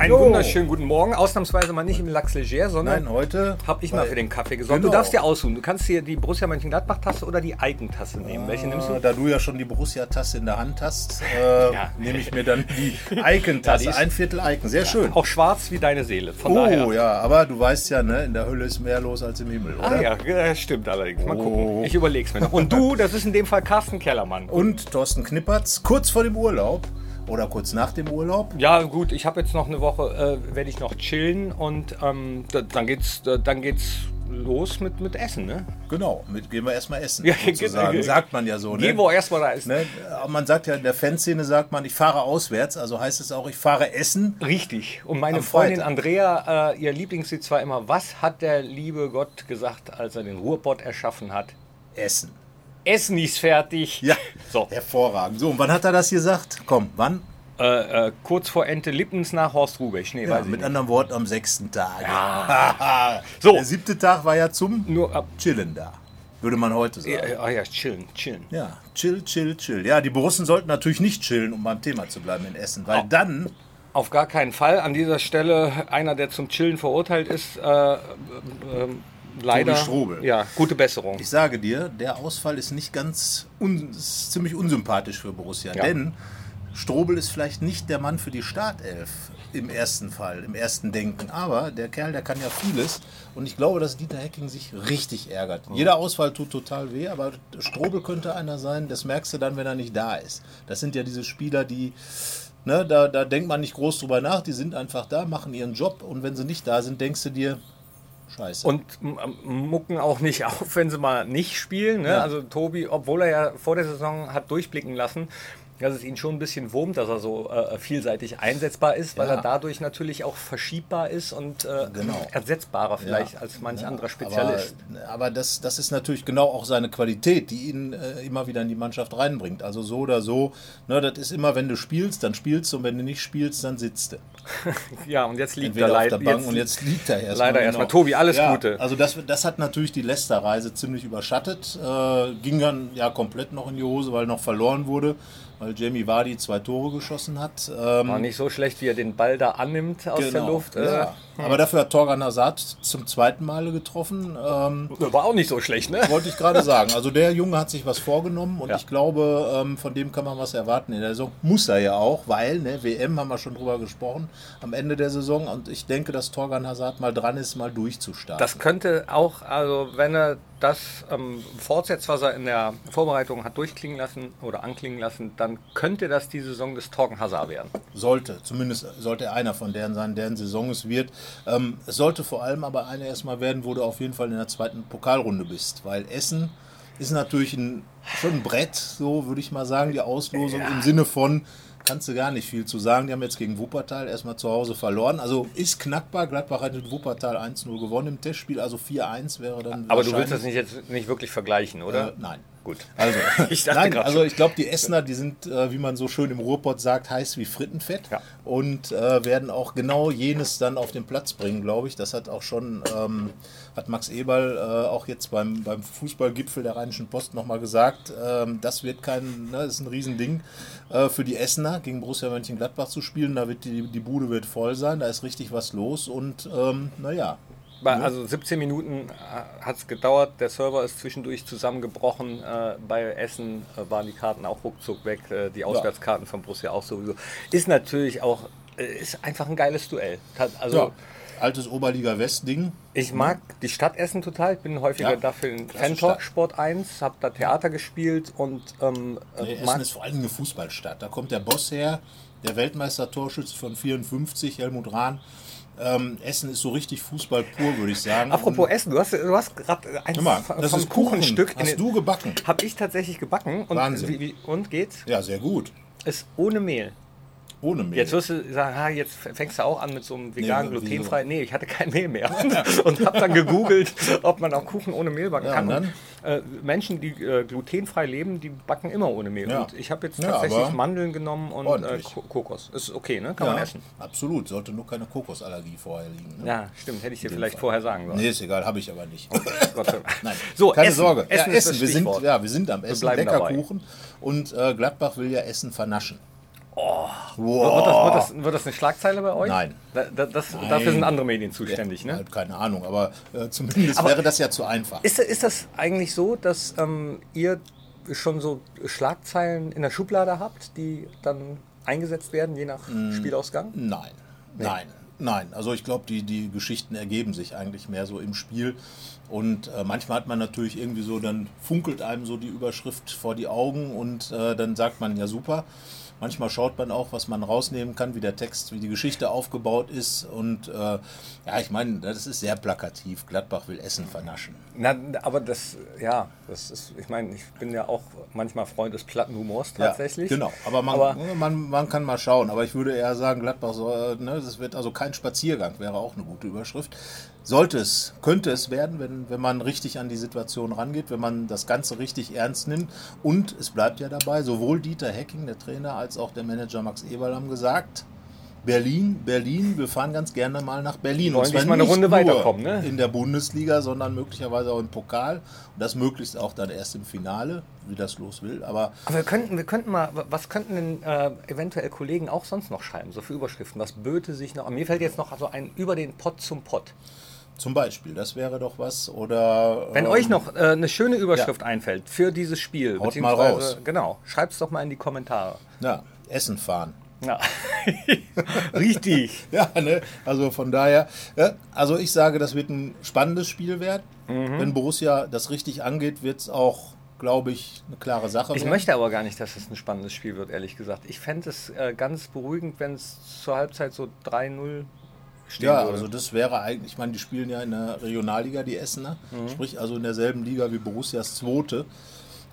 Einen Jo. wunderschönen guten Morgen. Ausnahmsweise mal nicht im Lachs Leger, sondern Nein, heute habe ich mal für den Kaffee gesorgt. Genau. Du darfst dir aussuchen. Du kannst hier die Borussia Mönchengladbach-Tasse oder die Eigentasse nehmen. Welche nimmst Äh, du? Da du ja schon die Borussia-Tasse in der Hand hast, äh, Ja. nehme ich mir dann die Icon-Tasse. Ja, Ein Viertel Icon, sehr schön. Auch schwarz wie deine Seele. Von Oh daher. ja, aber du weißt ja, ne, in der Hölle ist mehr los als im Himmel, oder? Ah ja, ja, stimmt allerdings. Mal Oh. gucken. Ich überleg's mir noch. Und du, das ist in dem Fall Carsten Kellermann. Und Thorsten Knippertz, kurz vor dem Urlaub oder kurz nach dem Urlaub. Ja, gut, ich habe jetzt noch eine Woche, äh, werde ich noch chillen und ähm, da, dann geht's, da, dann geht's los mit, mit Essen, ne? Genau, mit gehen wir erstmal essen, Ja, sozusagen. ge- Sagt man ja so, ne? Geh wo erstmal da ist. Ne, man sagt ja, in der Fanszene sagt man, ich fahre auswärts, also heißt es auch, ich fahre essen. Richtig. Und meine Freundin. Andrea, äh, ihr Lieblingslied war immer, was hat der liebe Gott gesagt, als er den Ruhrpott erschaffen hat? Essen. Essen ist fertig. Ja, So, hervorragend. So, und wann hat er das gesagt? Komm, wann? äh, äh, kurz vor Ente Lippens nach Horst Rubesch. Nee, Ja, mit anderen Worten am sechsten Tag. So. Der siebte Tag war ja zum Nur ab. Chillen da, würde man heute sagen. Ja, ah ja, chillen, chillen. Ja, chill, chill, chill. Ja, die Borussen sollten natürlich nicht chillen, um beim Thema zu bleiben in Essen, weil dann, Auf gar keinen Fall. An dieser Stelle einer, der zum Chillen verurteilt ist, äh, äh, äh, leider. Tobi Strobel. Ja, gute Besserung. ich sage dir, der Ausfall ist nicht ganz, un, ist ziemlich unsympathisch für Borussia, Ja. denn Strobel ist vielleicht nicht der Mann für die Startelf im ersten Fall, im ersten Denken, aber der Kerl, der kann ja vieles und ich glaube, dass Dieter Hecking sich richtig ärgert. Jeder Ausfall tut total weh, aber Strobel könnte einer sein, das merkst du dann, wenn er nicht da ist. Das sind ja diese Spieler, die Ne, da, da denkt man nicht groß drüber nach, die sind einfach da, machen ihren Job und wenn sie nicht da sind, denkst du dir, scheiße. Und mucken auch nicht auf, wenn sie mal nicht spielen. Ne? Ja. Also Tobi, obwohl er ja vor der Saison hat durchblicken lassen, dass es ihn schon ein bisschen wurmt, dass er so äh, vielseitig einsetzbar ist, weil Ja. er dadurch natürlich auch verschiebbar ist und äh, Genau. ersetzbarer vielleicht Ja. als manch Ja, anderer Spezialist. Aber, aber das, das ist natürlich genau auch seine Qualität, die ihn äh, immer wieder in die Mannschaft reinbringt. Also so oder so, ne, das ist immer, wenn du spielst, dann spielst du und wenn du nicht spielst, dann sitzt du. Ja, und jetzt liegt Entweder er leider und jetzt liegt er erstmal. leider erstmal. Tobi, alles ja, Gute. Also das, das hat natürlich die Leicester-Reise ziemlich überschattet. Äh, ging dann ja komplett noch in die Hose, weil noch verloren wurde, weil Jamie Vardy zwei Tore geschossen hat. Ähm, War nicht so schlecht, wie er den Ball da annimmt aus der Luft. Äh, Ja. Aber dafür hat Torgan Hazard zum zweiten Male getroffen. Ähm, War auch nicht so schlecht, ne? wollte ich gerade sagen. Also der Junge hat sich was vorgenommen und Ja. ich glaube, ähm, von dem kann man was erwarten in der Saison. Muss er ja auch, weil, ne, WM haben wir schon drüber gesprochen, am Ende der Saison. Und ich denke, dass Torgan Hazard mal dran ist, mal durchzustarten. Das könnte auch, also wenn er das ähm, fortsetzt, was er in der Vorbereitung hat durchklingen lassen oder anklingen lassen, dann könnte das die Saison des Torgen Hazard werden. sollte, zumindest sollte er einer von deren sein, deren Saison es wird. Ähm, es sollte vor allem aber einer erstmal werden, wo du auf jeden Fall in der zweiten Pokalrunde bist, weil Essen ist natürlich ein, schon ein Brett, so würde ich mal sagen, die Auslosung im Sinne von, kannst du gar nicht viel zu sagen. Die haben jetzt gegen Wuppertal erstmal zu Hause verloren. Also ist knackbar. Gladbach hat mit Wuppertal 1-0 gewonnen im Testspiel, also 4-1 wäre dann. Aber du willst das nicht jetzt nicht wirklich vergleichen, oder? äh, nein. Gut. Also, Ich dachte nein, also ich glaube, die Essener, die sind, äh, wie man so schön im Ruhrpott sagt, heiß wie Frittenfett Ja. und äh, werden auch genau jenes dann auf den Platz bringen, glaube ich. Das hat auch schon, ähm, hat Max Eberl äh, auch jetzt beim, beim Fußballgipfel der Rheinischen Post nochmal gesagt, ähm, das wird kein, ne, das ist ein Riesending äh, für die Essener, gegen Borussia Mönchengladbach zu spielen. Da wird die, die Bude wird voll sein, da ist richtig was los und ähm, naja, Also 17 Minuten hat es gedauert, der Server ist zwischendurch zusammengebrochen. Äh, bei Essen äh, waren die Karten auch ruckzuck weg, äh, die Auswärtskarten von Borussia auch sowieso. Ist natürlich auch, äh, ist einfach ein geiles Duell. Also ja, altes Oberliga-West-Ding. Ich mag die Stadt Essen total. Ich bin häufiger Ja, dafür in Fantalk. Sport 1, habe da Theater gespielt und ähm, äh, Nee, Essen mag, ist vor allen Dingen eine Fußballstadt. Da kommt der Boss her, der Weltmeister-Torschütze von 54, Helmut Rahn. Ähm, Essen ist so richtig Fußball pur, würde ich sagen. Apropos Essen, du hast, du hast gerade ein Guck mal, das vom ist Kuchen. Kuchenstück. Hast du gebacken? Habe ich tatsächlich gebacken. Und, Wahnsinn. Wie, wie, und geht's? Ja, sehr gut. Ist ohne Mehl. Ohne Mehl. Jetzt wirst du sagen, ha, jetzt fängst du auch an mit so einem veganen, wieso? glutenfrei. Nee, ich hatte kein Mehl mehr. und habe dann gegoogelt, ob man auch Kuchen ohne Mehl backen Ja, kann. und äh, Menschen, die äh, glutenfrei leben, die backen immer ohne Mehl. Ja. Und ich habe jetzt Ja, tatsächlich aber Mandeln genommen und äh, Kokos. Ist okay, ne? Kann man ja, essen. absolut. Sollte nur keine Kokosallergie vorher liegen. Ne? Ja, stimmt. Hätte ich dir vielleicht vorher sagen sollen. Nee, ist egal, habe ich aber nicht. Gott sei Dank. Nein, So, keine Essen. Sorge. Essen ja, Essen. Wir sind, ja, wir sind am Essen. Lecker dabei. Kuchen. Und äh, Gladbach will ja Essen vernaschen. Wird, Wow. das, wird, das, wird das eine Schlagzeile bei euch? Nein. Da, da, das, Nein. Dafür sind andere Medien zuständig, ne? Halt keine Ahnung, aber äh, zumindest Aber- wäre das ja zu einfach. Ist, ist das eigentlich so, dass ähm, ihr schon so Schlagzeilen in der Schublade habt, die dann eingesetzt werden, je nach Mm. Spielausgang? Nein, nein, nein. Also ich glaube, die, die Geschichten ergeben sich eigentlich mehr so im Spiel. Und äh, manchmal hat man natürlich irgendwie so, dann funkelt einem so die Überschrift vor die Augen und äh, dann sagt man ja super. Manchmal schaut man auch, was man rausnehmen kann, wie der Text, wie die Geschichte aufgebaut ist. Und äh, ja, ich meine, das ist sehr plakativ. Gladbach will Essen vernaschen. Na, aber das, ja, das ist, ich meine, ich bin ja auch manchmal Freund des Plattenhumors tatsächlich. Ja, genau, aber, man, Aber- man, man kann mal schauen. Aber ich würde eher sagen, Gladbach soll, ne, das wird also kein Spaziergang, wäre auch eine gute Überschrift. Sollte es, könnte es werden, wenn, wenn man richtig an die Situation rangeht, wenn man das Ganze richtig ernst nimmt. Und es bleibt ja dabei, sowohl Dieter Hecking, der Trainer, als auch der Manager Max Eberl haben gesagt, Berlin, Berlin, wir fahren ganz gerne mal nach Berlin. Und zwar diesmal eine nicht Runde nur weiterkommen, ne? In der Bundesliga, sondern möglicherweise auch im Pokal. Und das möglichst auch dann erst im Finale, wie das los will. Aber Aber wir könnten, wir könnten mal, was könnten denn äh, eventuell Kollegen auch sonst noch schreiben, so für Überschriften? Was böte sich noch? Mir fällt jetzt noch so ein über den Pott zum Pott. Zum Beispiel, das wäre doch was. Oder Wenn ähm, euch noch äh, eine schöne Überschrift einfällt für dieses Spiel, Haut mal raus. Genau, schreibt es doch mal in die Kommentare. ja, Essen fahren. Ja. Richtig. Ja, ne? Also von daher, ja, also ich sage, das wird ein spannendes Spiel werden. Mhm. Wenn Borussia das richtig angeht, wird es auch, glaube ich, eine klare Sache Ich werden. möchte aber gar nicht, dass es ein spannendes Spiel wird, ehrlich gesagt. Ich fände es äh, ganz beruhigend, wenn es zur Halbzeit so 3-0 stehen Ja, würde. also das wäre eigentlich, ich meine, die spielen ja in der Regionalliga, die Essener, Mhm. sprich also in derselben Liga wie Borussias Zweite.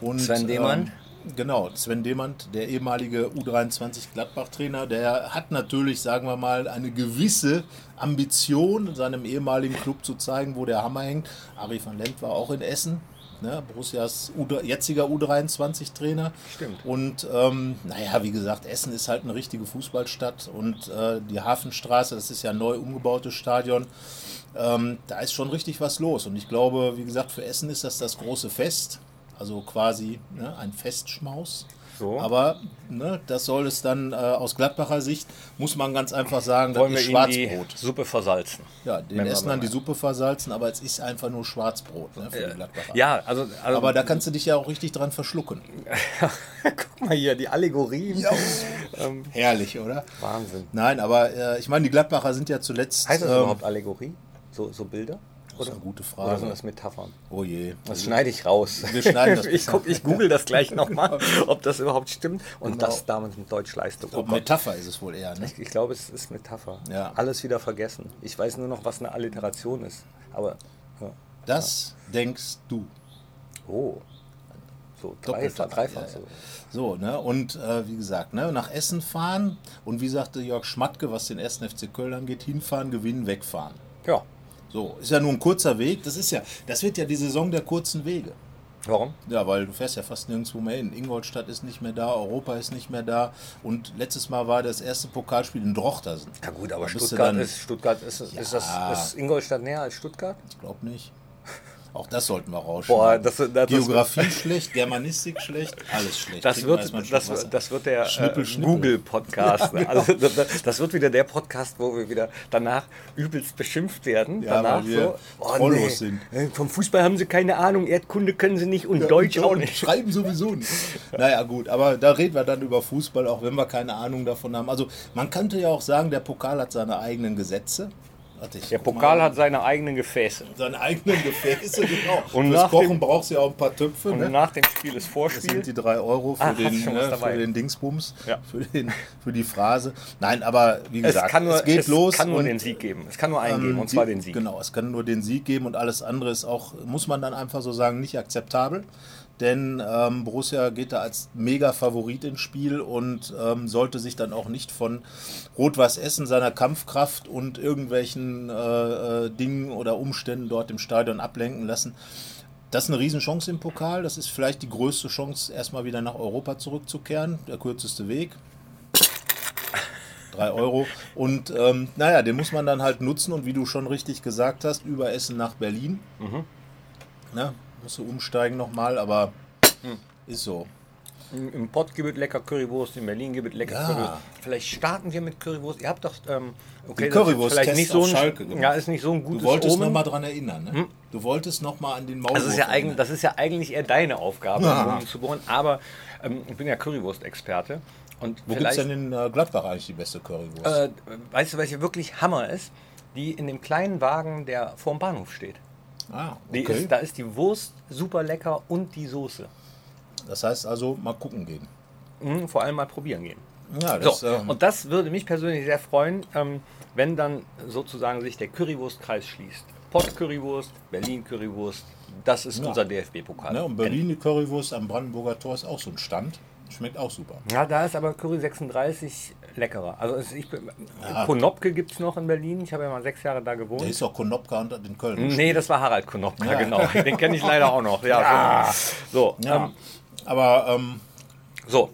Und, Sven Demand? Ähm, genau, Sven Demand, der ehemalige U23 Gladbach-Trainer, der hat natürlich, sagen wir mal, eine gewisse Ambition, seinem ehemaligen Club zu zeigen, wo der Hammer hängt. Ari van Lent war auch in Essen. Ne, Borussias U jetziger U23-Trainer. Stimmt. Und ähm, naja, wie gesagt, Essen ist halt eine richtige Fußballstadt und äh, die Hafenstraße, das ist ja ein neu umgebautes Stadion. Ähm, da ist schon richtig was los. Und ich glaube, wie gesagt, für Essen ist das das große Fest. Also quasi ne, ein Festschmaus. So. Aber ne, das soll es dann äh, aus Gladbacher Sicht, muss man ganz einfach sagen, Wollen das wir ist ihnen die Schwarzbrot. Suppe versalzen? Ja, den Essenern mal- die Suppe versalzen, aber es ist einfach nur Schwarzbrot ne, für die Gladbacher. Ja, also, also Aber da kannst du dich ja auch richtig dran verschlucken. guck mal hier, die Allegorien. Ähm, Herrlich, oder? Wahnsinn. Nein, aber äh, ich meine, die Gladbacher sind ja zuletzt. Heißt das ähm, überhaupt Allegorie? So, so Bilder? Das ist eine gute Oder sind Frage. das Metaphern? Oh je. Das schneide ich raus. Wir schneiden das ich, guck, ich google das gleich nochmal, ob das überhaupt stimmt. Und Genau. das damals mit Deutschleistung. Oh. Metapher ist es wohl eher, ne? Ich, ich glaube, es ist Metapher. Ja. Alles wieder vergessen. Ich weiß nur noch, was eine Alliteration ist. Aber, ja. Das denkst du. oh. So, dreifach, dreifach. ja, ja. So. So, ne? Und äh, wie gesagt, ne? nach Essen fahren und wie sagte Jörg Schmatke, was den 1. FC Köln angeht, hinfahren, gewinnen, wegfahren. Ja. So, ist ja nur ein kurzer Weg. Das ist ja, das wird ja die Saison der kurzen Wege. Warum? Ja, weil du fährst ja fast nirgendwo mehr hin. Ingolstadt ist nicht mehr da, Europa ist nicht mehr da. Und letztes Mal war das erste Pokalspiel in Drochtersen. Ja gut, aber Stuttgart dann- ist, Stuttgart ist, ist, das, Ja. ist Ingolstadt näher als Stuttgart? Ich glaube nicht. Auch das sollten wir rausschauen. Boah, das- das- das- Geografie schlecht, Germanistik schlecht, alles schlecht. Das wird, das, das wird der äh. Google-Podcast. also, das, das wird wieder der Podcast, wo wir wieder danach übelst beschimpft werden. Ja, danach so, trollos sind. äh, Vom Fußball haben sie keine Ahnung, Erdkunde können sie nicht und Deutsch auch nicht. Schreiben sowieso nicht. Naja, gut, aber da reden wir dann über Fußball, auch wenn wir keine Ahnung davon haben. Also, man könnte ja auch sagen, der Pokal hat seine eigenen Gesetze. Der Pokal mal. hat seine eigenen Gefäße. seine eigenen Gefäße, genau. Und Fürs nach Kochen dem- brauchst du ja auch ein paar Töpfe. Und Ne? nach dem Spiel ist Das sind Vorspiel. die drei Euro für, Ah, den, ne, für den Dingsbums, Ja. für, den, für die Phrase. Nein, aber wie Es gesagt, kann nur, es geht es los. kann nur und, den Sieg geben. Es kann nur einen geben, ähm, und zwar die- den Sieg. Genau, es kann nur den Sieg geben und alles andere ist auch, muss man dann einfach so sagen, nicht akzeptabel. Denn ähm, Borussia geht da als Mega-Favorit ins Spiel und ähm, sollte sich dann auch nicht von Rot-Weiß Essen, seiner Kampfkraft und irgendwelchen äh, äh, Dingen oder Umständen dort im Stadion ablenken lassen. Das ist eine Riesenchance im Pokal. Das ist vielleicht die größte Chance, erstmal wieder nach Europa zurückzukehren. Der kürzeste Weg. Drei Euro. Und ähm, naja, den muss man dann halt nutzen. Und wie du schon richtig gesagt hast, über Essen nach Berlin. Mhm. Na, musst du umsteigen nochmal, aber mhm. ist so. Im Pott gibt es lecker Currywurst, in Berlin gibt es lecker ja. Currywurst. Vielleicht starten wir mit Currywurst. Ihr habt doch, ähm, okay, Die Currywurst vielleicht nicht so ein, Schalke gemacht. Ja, ist nicht so ein gutes Du wolltest nochmal dran erinnern, ne? Hm? Du wolltest nochmal an den Maulwurf das ist, ja eigentlich, das ist ja eigentlich eher deine Aufgabe, ja. zu bohren. Aber ähm, ich bin ja Currywurst-Experte. Und Wo gibt es denn in äh, Gladbach eigentlich die beste Currywurst? Äh, weißt du, welche wirklich Hammer ist? Die in dem kleinen Wagen, der vorm Bahnhof steht. Ah, okay. Ist, da ist die Wurst super lecker und die Soße. Das heißt also, mal gucken gehen. Mhm, vor allem mal probieren gehen. Ja, das, so, ähm, und das würde mich persönlich sehr freuen, ähm, wenn dann sozusagen sich der Currywurstkreis schließt. Pott Currywurst, Berlin Currywurst, das ist ja. unser DFB-Pokal. Ja, und Berlin die Currywurst am Brandenburger Tor ist auch so ein Stand. Schmeckt auch super. Ja, da ist aber Curry 36 leckerer. Also ich, ja. Konopke gibt es noch in Berlin. Ich habe ja mal sechs Jahre da gewohnt. Der ist doch Konopka und in Köln. Nee, das war Harald Konopka, ja. genau. Den kenne ich leider auch noch. Ja, ja. So, ja. Ähm, aber ähm, so,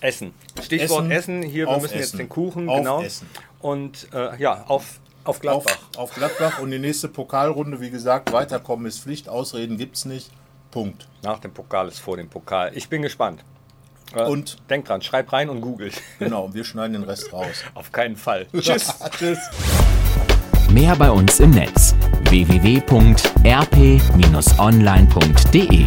Essen. Stichwort Essen. Essen. Hier, wir müssen Essen. jetzt den Kuchen, auf genau. Essen. Und äh, ja, auf, auf Gladbach. Auf, auf, Gladbach und die nächste Pokalrunde, wie gesagt, weiterkommen ist Pflicht, Ausreden gibt es nicht. Punkt. Nach dem Pokal ist vor dem Pokal. Ich bin gespannt. Äh, und denk dran, schreib rein und googelt. Genau, wir schneiden den Rest raus. Auf keinen Fall. Tschüss. Tschüss. Mehr bei uns im Netz www.rp-online.de